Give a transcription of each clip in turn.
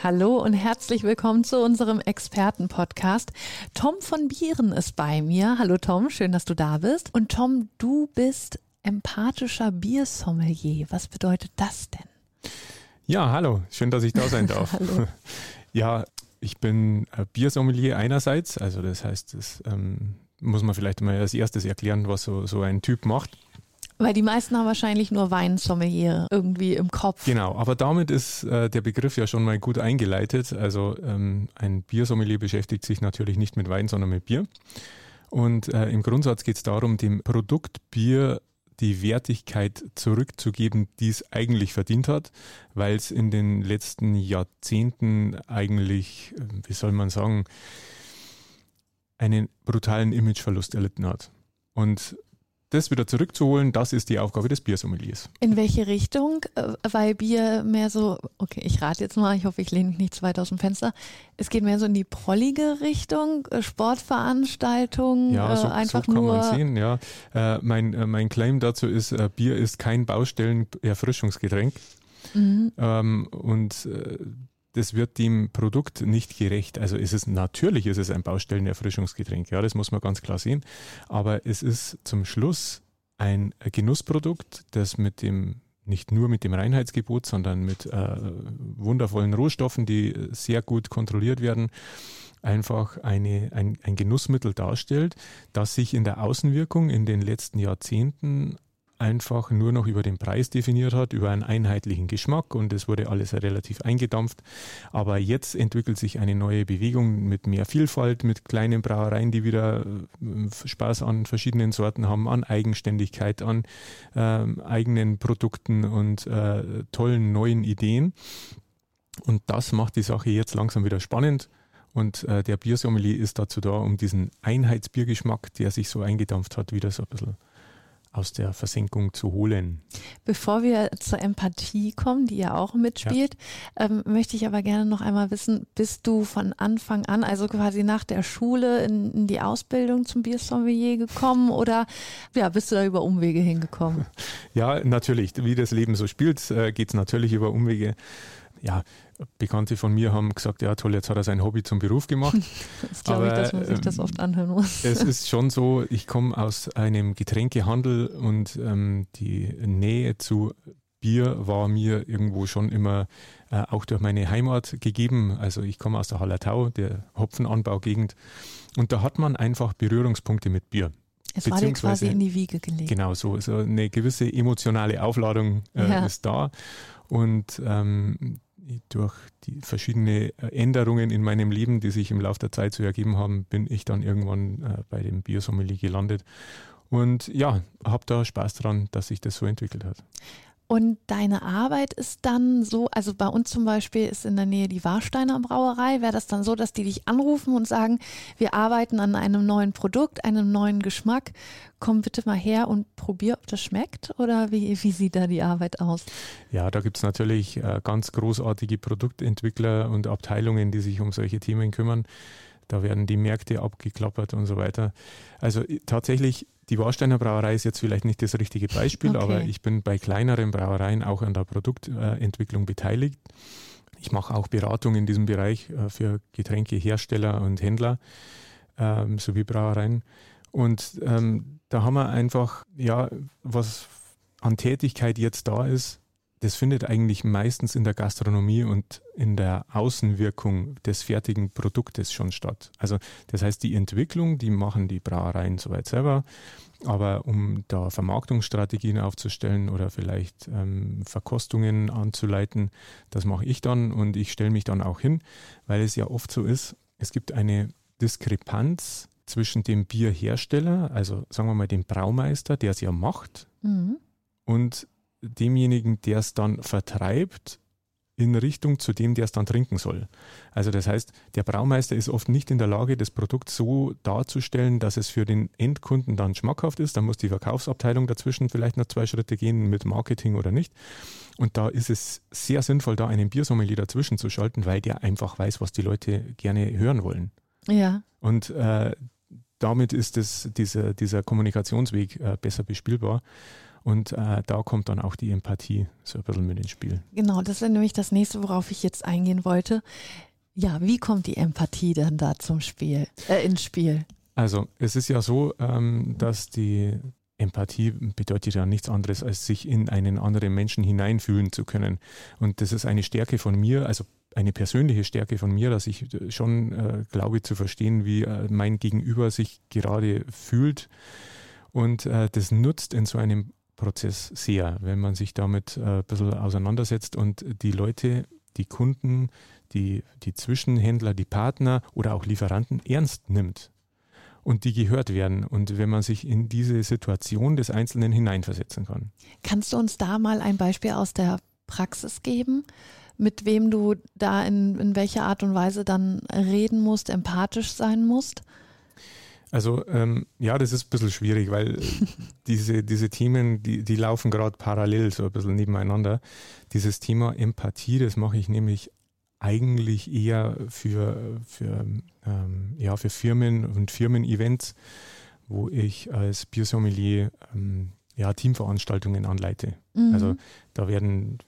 Hallo und herzlich willkommen zu unserem Expertenpodcast. Tom von Bieren ist bei mir. Hallo Tom, schön, dass du da bist. Und Tom, du bist empathischer Biersommelier. Was bedeutet das denn? Ja, hallo, schön, dass ich da sein darf. hallo. Ja, ich bin Biersommelier einerseits, also das heißt, das ähm, muss man vielleicht mal als erstes erklären, was so, so ein Typ macht. Weil die meisten haben wahrscheinlich nur Weinsommelier irgendwie im Kopf. Genau, aber damit ist äh, der Begriff ja schon mal gut eingeleitet. Also ähm, ein Biersommelier beschäftigt sich natürlich nicht mit Wein, sondern mit Bier. Und äh, im Grundsatz geht es darum, dem Produkt Bier die Wertigkeit zurückzugeben, die es eigentlich verdient hat, weil es in den letzten Jahrzehnten eigentlich, äh, wie soll man sagen, einen brutalen Imageverlust erlitten hat. Und das wieder zurückzuholen, das ist die Aufgabe des Biersommeliers. In welche Richtung? Äh, weil Bier mehr so, okay, ich rate jetzt mal, ich hoffe, ich lehne mich nicht zu weit aus dem Fenster. Es geht mehr so in die prollige Richtung, äh, Sportveranstaltungen, ja, so, äh, einfach so kann nur. man sehen, ja. Mein, mein Claim dazu ist, Bier ist kein Baustellen-Erfrischungsgetränk. Mhm. Ähm, und das wird dem Produkt nicht gerecht. Also es ist natürlich ist es ein Baustellenerfrischungsgetränk, ja, das muss man ganz klar sehen. Aber es ist zum Schluss ein Genussprodukt, das mit dem nicht nur mit dem Reinheitsgebot, sondern mit äh, wundervollen Rohstoffen, die sehr gut kontrolliert werden, einfach eine, ein, ein Genussmittel darstellt, das sich in der Außenwirkung in den letzten Jahrzehnten einfach nur noch über den Preis definiert hat, über einen einheitlichen Geschmack und es wurde alles relativ eingedampft. Aber jetzt entwickelt sich eine neue Bewegung mit mehr Vielfalt, mit kleinen Brauereien, die wieder äh, Spaß an verschiedenen Sorten haben, an Eigenständigkeit, an äh, eigenen Produkten und äh, tollen neuen Ideen. Und das macht die Sache jetzt langsam wieder spannend. Und äh, der Biersommelier ist dazu da, um diesen Einheitsbiergeschmack, der sich so eingedampft hat, wieder so ein bisschen aus der Versenkung zu holen. Bevor wir zur Empathie kommen, die ja auch mitspielt, ja. ähm, möchte ich aber gerne noch einmal wissen, bist du von Anfang an, also quasi nach der Schule in, in die Ausbildung zum Biersommelier gekommen oder ja, bist du da über Umwege hingekommen? Ja, natürlich. Wie das Leben so spielt, äh, geht es natürlich über Umwege. Ja, Bekannte von mir haben gesagt, ja toll, jetzt hat er sein Hobby zum Beruf gemacht. das glaube ich, dass man sich das ähm, oft anhören muss. Es ist schon so, ich komme aus einem Getränkehandel und ähm, die Nähe zu Bier war mir irgendwo schon immer äh, auch durch meine Heimat gegeben. Also ich komme aus der Hallertau, der Hopfenanbaugegend. Und da hat man einfach Berührungspunkte mit Bier. Es war dir quasi in die Wiege gelegt. Genau, so, so eine gewisse emotionale Aufladung äh, ja. ist da. Und ähm, durch die verschiedenen äh, Änderungen in meinem Leben, die sich im Laufe der Zeit so ergeben haben, bin ich dann irgendwann äh, bei dem Biosommelier gelandet. Und ja, habe da Spaß dran, dass sich das so entwickelt hat. Und deine Arbeit ist dann so, also bei uns zum Beispiel ist in der Nähe die Warsteiner Brauerei. Wäre das dann so, dass die dich anrufen und sagen, wir arbeiten an einem neuen Produkt, einem neuen Geschmack. Komm bitte mal her und probier, ob das schmeckt? Oder wie, wie sieht da die Arbeit aus? Ja, da gibt es natürlich äh, ganz großartige Produktentwickler und Abteilungen, die sich um solche Themen kümmern. Da werden die Märkte abgeklappert und so weiter. Also tatsächlich die Warsteiner Brauerei ist jetzt vielleicht nicht das richtige Beispiel, okay. aber ich bin bei kleineren Brauereien auch an der Produktentwicklung beteiligt. Ich mache auch Beratung in diesem Bereich äh, für Getränkehersteller und Händler ähm, sowie Brauereien. Und ähm, da haben wir einfach, ja, was an Tätigkeit jetzt da ist, das findet eigentlich meistens in der Gastronomie und in der Außenwirkung des fertigen Produktes schon statt. Also das heißt, die Entwicklung, die machen die Brauereien soweit selber, aber um da Vermarktungsstrategien aufzustellen oder vielleicht ähm, Verkostungen anzuleiten, das mache ich dann und ich stelle mich dann auch hin, weil es ja oft so ist, es gibt eine Diskrepanz zwischen dem Bierhersteller, also sagen wir mal dem Braumeister, der es ja macht, mhm. und demjenigen, der es dann vertreibt in Richtung zu dem, der es dann trinken soll. Also das heißt, der Braumeister ist oft nicht in der Lage, das Produkt so darzustellen, dass es für den Endkunden dann schmackhaft ist. Da muss die Verkaufsabteilung dazwischen vielleicht noch zwei Schritte gehen mit Marketing oder nicht. Und da ist es sehr sinnvoll, da einen Biersommelier dazwischen zu schalten, weil der einfach weiß, was die Leute gerne hören wollen. Ja. Und äh, damit ist es, dieser, dieser Kommunikationsweg äh, besser bespielbar. Und äh, da kommt dann auch die Empathie so ein bisschen mit ins Spiel. Genau, das wäre nämlich das nächste, worauf ich jetzt eingehen wollte. Ja, wie kommt die Empathie dann da zum Spiel, äh, ins Spiel? Also es ist ja so, ähm, dass die Empathie bedeutet ja nichts anderes, als sich in einen anderen Menschen hineinfühlen zu können. Und das ist eine Stärke von mir, also eine persönliche Stärke von mir, dass ich schon äh, glaube zu verstehen, wie äh, mein Gegenüber sich gerade fühlt. Und äh, das nutzt in so einem Prozess sehr, wenn man sich damit äh, ein bisschen auseinandersetzt und die Leute, die Kunden, die, die Zwischenhändler, die Partner oder auch Lieferanten ernst nimmt und die gehört werden und wenn man sich in diese Situation des Einzelnen hineinversetzen kann. Kannst du uns da mal ein Beispiel aus der Praxis geben, mit wem du da in, in welcher Art und Weise dann reden musst, empathisch sein musst? Also ähm, ja, das ist ein bisschen schwierig, weil diese, diese Themen, die, die laufen gerade parallel, so ein bisschen nebeneinander. Dieses Thema Empathie, das mache ich nämlich eigentlich eher für, für, ähm, ja, für Firmen und Firmen-Events, wo ich als Biersommelier ähm, ja, Teamveranstaltungen anleite. Mhm. Also da werden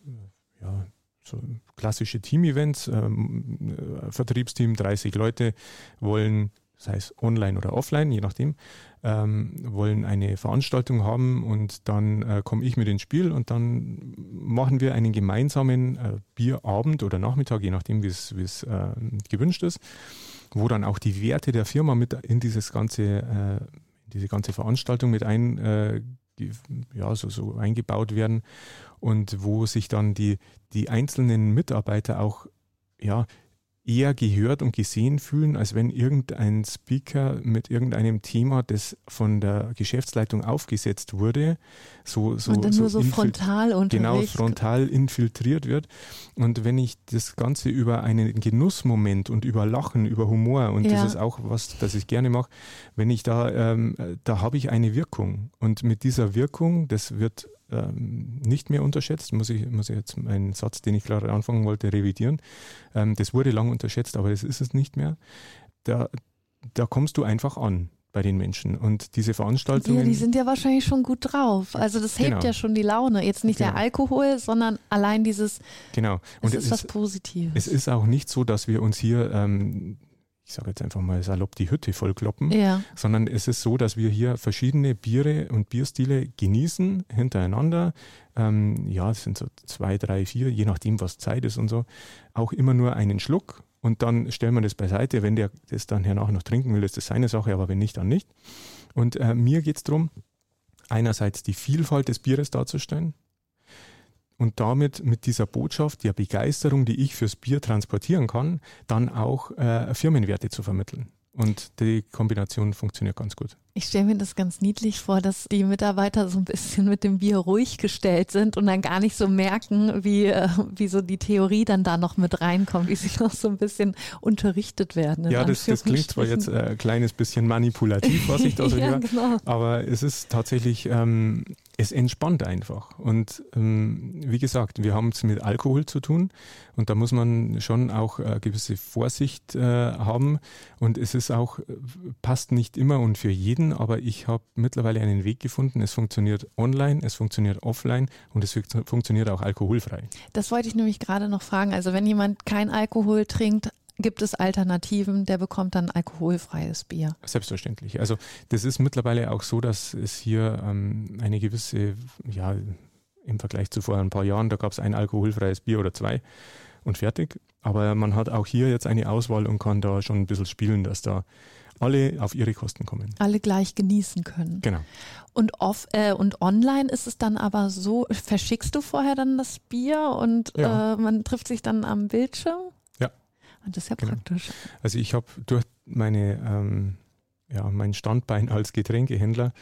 ja, so klassische Team-Events, ähm, äh, Vertriebsteam, 30 Leute wollen sei es online oder offline, je nachdem, ähm, wollen eine Veranstaltung haben und dann äh, komme ich mit ins Spiel und dann machen wir einen gemeinsamen äh, Bierabend oder Nachmittag, je nachdem, wie es äh, gewünscht ist, wo dann auch die Werte der Firma mit in dieses ganze, äh, diese ganze Veranstaltung mit ein, äh, ja, so, so eingebaut werden und wo sich dann die, die einzelnen Mitarbeiter auch ja, eher gehört und gesehen fühlen, als wenn irgendein Speaker mit irgendeinem Thema, das von der Geschäftsleitung aufgesetzt wurde, so, so, und dann so, nur so frontal und genau frontal infiltriert wird. Und wenn ich das Ganze über einen Genussmoment und über Lachen, über Humor und ja. das ist auch was, das ich gerne mache, wenn ich da, ähm, da habe ich eine Wirkung und mit dieser Wirkung, das wird ähm, nicht mehr unterschätzt. Muss ich, muss ich jetzt meinen Satz, den ich gerade anfangen wollte, revidieren. Ähm, das wurde lang unterschätzt, aber das ist es nicht mehr. Da, da kommst du einfach an bei den Menschen. Und diese Veranstaltungen. Ja, die sind ja wahrscheinlich schon gut drauf. Also das hebt genau. ja schon die Laune. Jetzt nicht genau. der Alkohol, sondern allein dieses. Genau. Und es ist was Positives. Es ist auch nicht so, dass wir uns hier ähm, ich sage jetzt einfach mal salopp, die Hütte vollkloppen, ja. sondern es ist so, dass wir hier verschiedene Biere und Bierstile genießen hintereinander. Ähm, ja, es sind so zwei, drei, vier, je nachdem, was Zeit ist und so. Auch immer nur einen Schluck und dann stellen wir das beiseite. Wenn der das dann hernach noch trinken will, ist das seine Sache, aber wenn nicht, dann nicht. Und äh, mir geht es darum, einerseits die Vielfalt des Bieres darzustellen, und damit mit dieser Botschaft der Begeisterung, die ich fürs Bier transportieren kann, dann auch äh, Firmenwerte zu vermitteln. Und die Kombination funktioniert ganz gut. Ich stelle mir das ganz niedlich vor, dass die Mitarbeiter so ein bisschen mit dem Bier ruhig gestellt sind und dann gar nicht so merken, wie, äh, wie so die Theorie dann da noch mit reinkommt, wie sie noch so ein bisschen unterrichtet werden. Ja, das, das klingt zwar jetzt ein kleines bisschen manipulativ, was ich da so ja, höre, genau. aber es ist tatsächlich ähm, es entspannt einfach. Und ähm, wie gesagt, wir haben es mit Alkohol zu tun und da muss man schon auch äh, gewisse Vorsicht äh, haben. Und es ist auch, äh, passt nicht immer und für jeden, aber ich habe mittlerweile einen Weg gefunden. Es funktioniert online, es funktioniert offline und es funktioniert auch alkoholfrei. Das wollte ich nämlich gerade noch fragen. Also wenn jemand kein Alkohol trinkt, gibt es Alternativen, der bekommt dann alkoholfreies Bier. Selbstverständlich. Also das ist mittlerweile auch so, dass es hier ähm, eine gewisse, ja, im Vergleich zu vor ein paar Jahren, da gab es ein alkoholfreies Bier oder zwei und fertig. Aber man hat auch hier jetzt eine Auswahl und kann da schon ein bisschen spielen, dass da alle auf ihre Kosten kommen. Alle gleich genießen können. Genau. Und off äh, und online ist es dann aber so, verschickst du vorher dann das Bier und ja. äh, man trifft sich dann am Bildschirm? Ja. Das ist ja genau. praktisch. Also ich habe durch meine ähm, ja, mein Standbein als Getränkehändler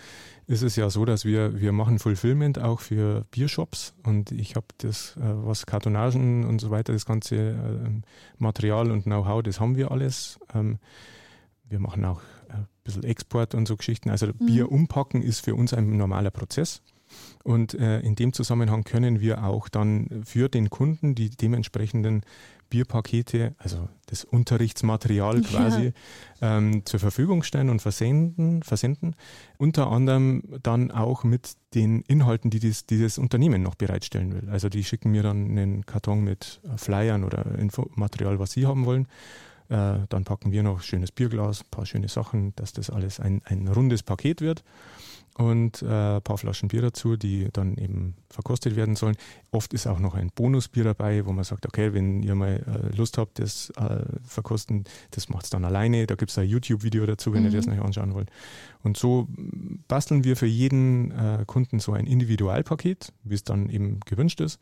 ist es ja so, dass wir, wir machen Fulfillment auch für Biershops und ich habe das, äh, was Kartonagen und so weiter, das ganze äh, Material und Know-how, das haben wir alles. Ähm, wir machen auch ein bisschen Export und so Geschichten. Also mhm. Bier umpacken ist für uns ein normaler Prozess. Und äh, in dem Zusammenhang können wir auch dann für den Kunden die dementsprechenden Bierpakete, also das Unterrichtsmaterial quasi, ja. ähm, zur Verfügung stellen und versenden, versenden. Unter anderem dann auch mit den Inhalten, die dies, dieses Unternehmen noch bereitstellen will. Also die schicken mir dann einen Karton mit Flyern oder Infomaterial, was sie haben wollen. Äh, dann packen wir noch schönes Bierglas, ein paar schöne Sachen, dass das alles ein, ein rundes Paket wird und äh, ein paar Flaschen Bier dazu, die dann eben verkostet werden sollen. Oft ist auch noch ein Bonusbier dabei, wo man sagt, okay, wenn ihr mal äh, Lust habt, das äh, verkosten, das macht es dann alleine. Da gibt es ein YouTube-Video dazu, wenn mhm. ihr das noch anschauen wollt. Und so basteln wir für jeden äh, Kunden so ein Individualpaket, wie es dann eben gewünscht ist.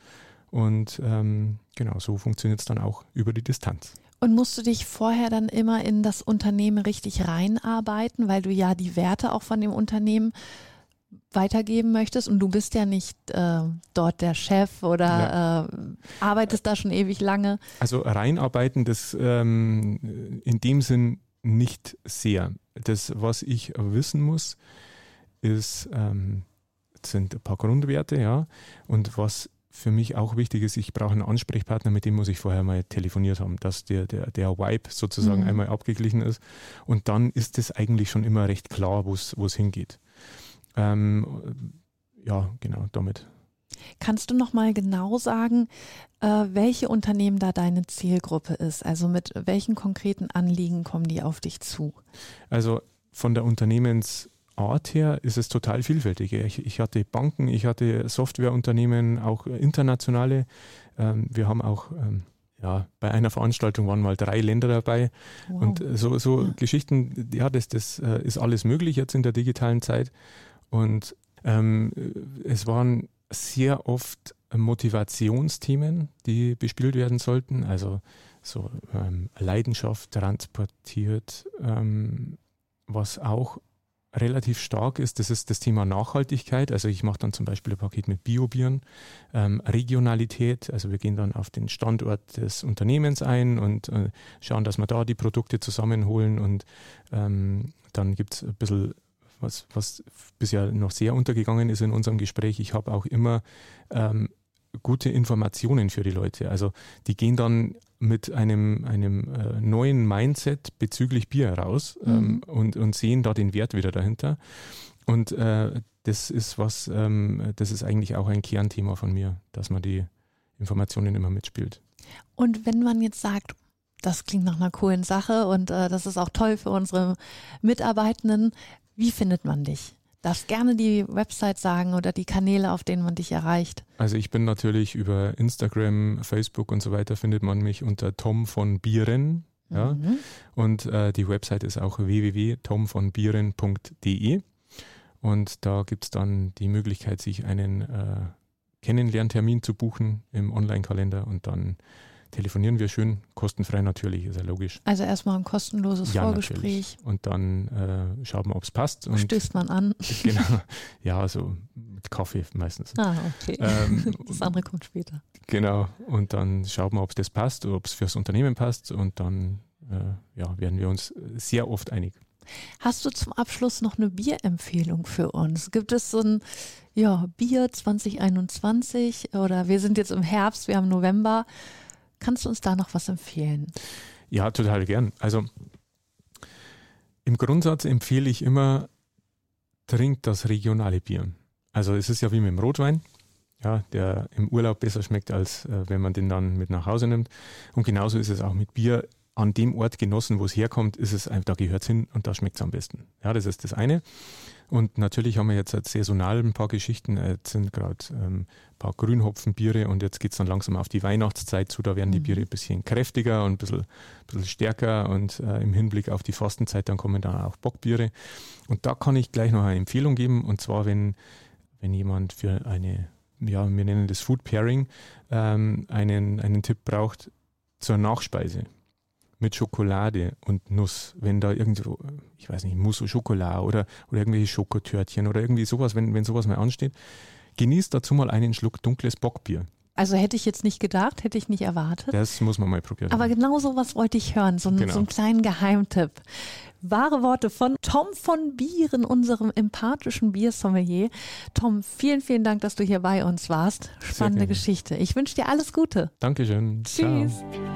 Und ähm, genau, so funktioniert es dann auch über die Distanz. Und musst du dich vorher dann immer in das Unternehmen richtig reinarbeiten, weil du ja die Werte auch von dem Unternehmen weitergeben möchtest und du bist ja nicht äh, dort der Chef oder ja. äh, arbeitest da schon ewig lange. Also reinarbeiten, das ähm, in dem Sinn nicht sehr. Das, was ich wissen muss, ist, ähm, sind ein paar Grundwerte, ja. Und was für mich auch wichtig ist, ich brauche einen Ansprechpartner, mit dem muss ich vorher mal telefoniert haben, dass der, der, der Vibe sozusagen mhm. einmal abgeglichen ist. Und dann ist es eigentlich schon immer recht klar, wo es hingeht. Ähm, ja, genau, damit. Kannst du noch mal genau sagen, äh, welche Unternehmen da deine Zielgruppe ist? Also mit welchen konkreten Anliegen kommen die auf dich zu? Also von der Unternehmens Art her ist es total vielfältig. Ich, ich hatte Banken, ich hatte Softwareunternehmen, auch internationale. Ähm, wir haben auch ähm, ja, bei einer Veranstaltung waren mal drei Länder dabei. Wow. Und so, so ja. Geschichten, ja, das, das äh, ist alles möglich jetzt in der digitalen Zeit. Und ähm, es waren sehr oft Motivationsthemen, die bespielt werden sollten. Also so ähm, Leidenschaft transportiert, ähm, was auch relativ stark ist, das ist das Thema Nachhaltigkeit. Also ich mache dann zum Beispiel ein Paket mit Biobieren, ähm, Regionalität, also wir gehen dann auf den Standort des Unternehmens ein und äh, schauen, dass wir da die Produkte zusammenholen und ähm, dann gibt es ein bisschen was, was bisher noch sehr untergegangen ist in unserem Gespräch. Ich habe auch immer ähm, gute Informationen für die Leute. Also die gehen dann mit einem, einem äh, neuen Mindset bezüglich Bier raus mhm. ähm, und, und sehen da den Wert wieder dahinter. Und äh, das ist was, ähm, das ist eigentlich auch ein Kernthema von mir, dass man die Informationen immer mitspielt. Und wenn man jetzt sagt, das klingt nach einer coolen Sache und äh, das ist auch toll für unsere Mitarbeitenden, wie findet man dich? Darfst gerne die Website sagen oder die Kanäle, auf denen man dich erreicht. Also ich bin natürlich über Instagram, Facebook und so weiter findet man mich unter Tom von Bieren. Ja? Mhm. Und äh, die Website ist auch www.tomvonbieren.de. Und da gibt es dann die Möglichkeit, sich einen äh, Kennenlerntermin zu buchen im Online-Kalender und dann telefonieren wir schön, kostenfrei natürlich, ist ja logisch. Also erstmal ein kostenloses ja, Vorgespräch. Natürlich. Und dann äh, schauen wir, ob es passt. Und Stößt man an. Genau, ja, so mit Kaffee meistens. Ah, okay. Ähm, das andere kommt später. Genau, und dann schauen wir, ob das passt, ob es fürs Unternehmen passt und dann äh, ja, werden wir uns sehr oft einig. Hast du zum Abschluss noch eine Bierempfehlung für uns? Gibt es so ein ja, Bier 2021 oder wir sind jetzt im Herbst, wir haben November. Kannst du uns da noch was empfehlen? Ja, total gern. Also im Grundsatz empfehle ich immer, trinkt das regionale Bier. Also es ist ja wie mit dem Rotwein, ja, der im Urlaub besser schmeckt, als äh, wenn man den dann mit nach Hause nimmt. Und genauso ist es auch mit Bier an dem Ort genossen, wo es herkommt, ist es da gehört es hin und da schmeckt es am besten. Ja, das ist das eine. Und natürlich haben wir jetzt halt saisonal ein paar Geschichten. Jetzt sind gerade ähm, ein paar Grünhopfenbiere und jetzt geht es dann langsam auf die Weihnachtszeit zu. Da werden die mhm. Biere ein bisschen kräftiger und ein bisschen, ein bisschen stärker. Und äh, im Hinblick auf die Fastenzeit dann kommen dann auch Bockbiere. Und da kann ich gleich noch eine Empfehlung geben. Und zwar, wenn, wenn jemand für eine, ja, wir nennen das Food Pairing, ähm, einen, einen Tipp braucht zur Nachspeise mit Schokolade und Nuss, wenn da irgendwo, ich weiß nicht, Mousse au Chocolat oder, oder irgendwelche Schokotörtchen oder irgendwie sowas, wenn, wenn sowas mal ansteht, genießt dazu mal einen Schluck dunkles Bockbier. Also hätte ich jetzt nicht gedacht, hätte ich nicht erwartet. Das muss man mal probieren. Aber genau sowas wollte ich hören, so, Genau. so einen kleinen Geheimtipp. Wahre Worte von Tom von Bieren, unserem empathischen Biersommelier. Tom, vielen, vielen Dank, dass du hier bei uns warst. Spannende. Geschichte. Ich wünsche dir alles Gute. Dankeschön. Tschüss. Ciao.